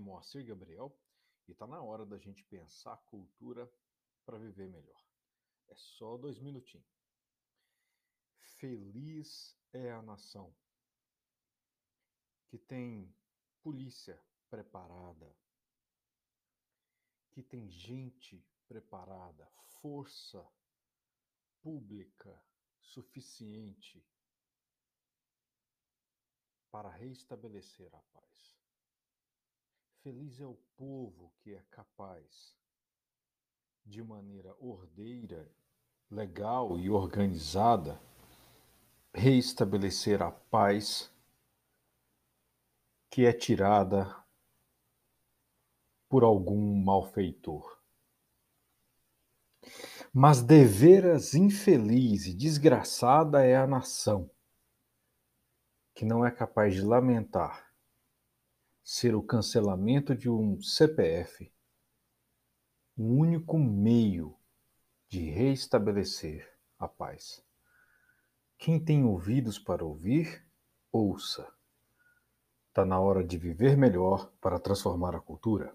Moacir Gabriel e está na hora da gente pensar cultura para viver melhor. É só dois minutinhos. Feliz é a nação que tem polícia preparada, que tem gente preparada, força pública suficiente para reestabelecer a paz. Feliz é o povo que é capaz, de maneira ordeira, legal e organizada, reestabelecer a paz que é tirada por algum malfeitor. Mas deveras infeliz e desgraçada é a nação que não é capaz de lamentar ser o cancelamento de um CPF o único meio de reestabelecer a paz. Quem tem ouvidos para ouvir, ouça. Está na hora de viver melhor para transformar a cultura.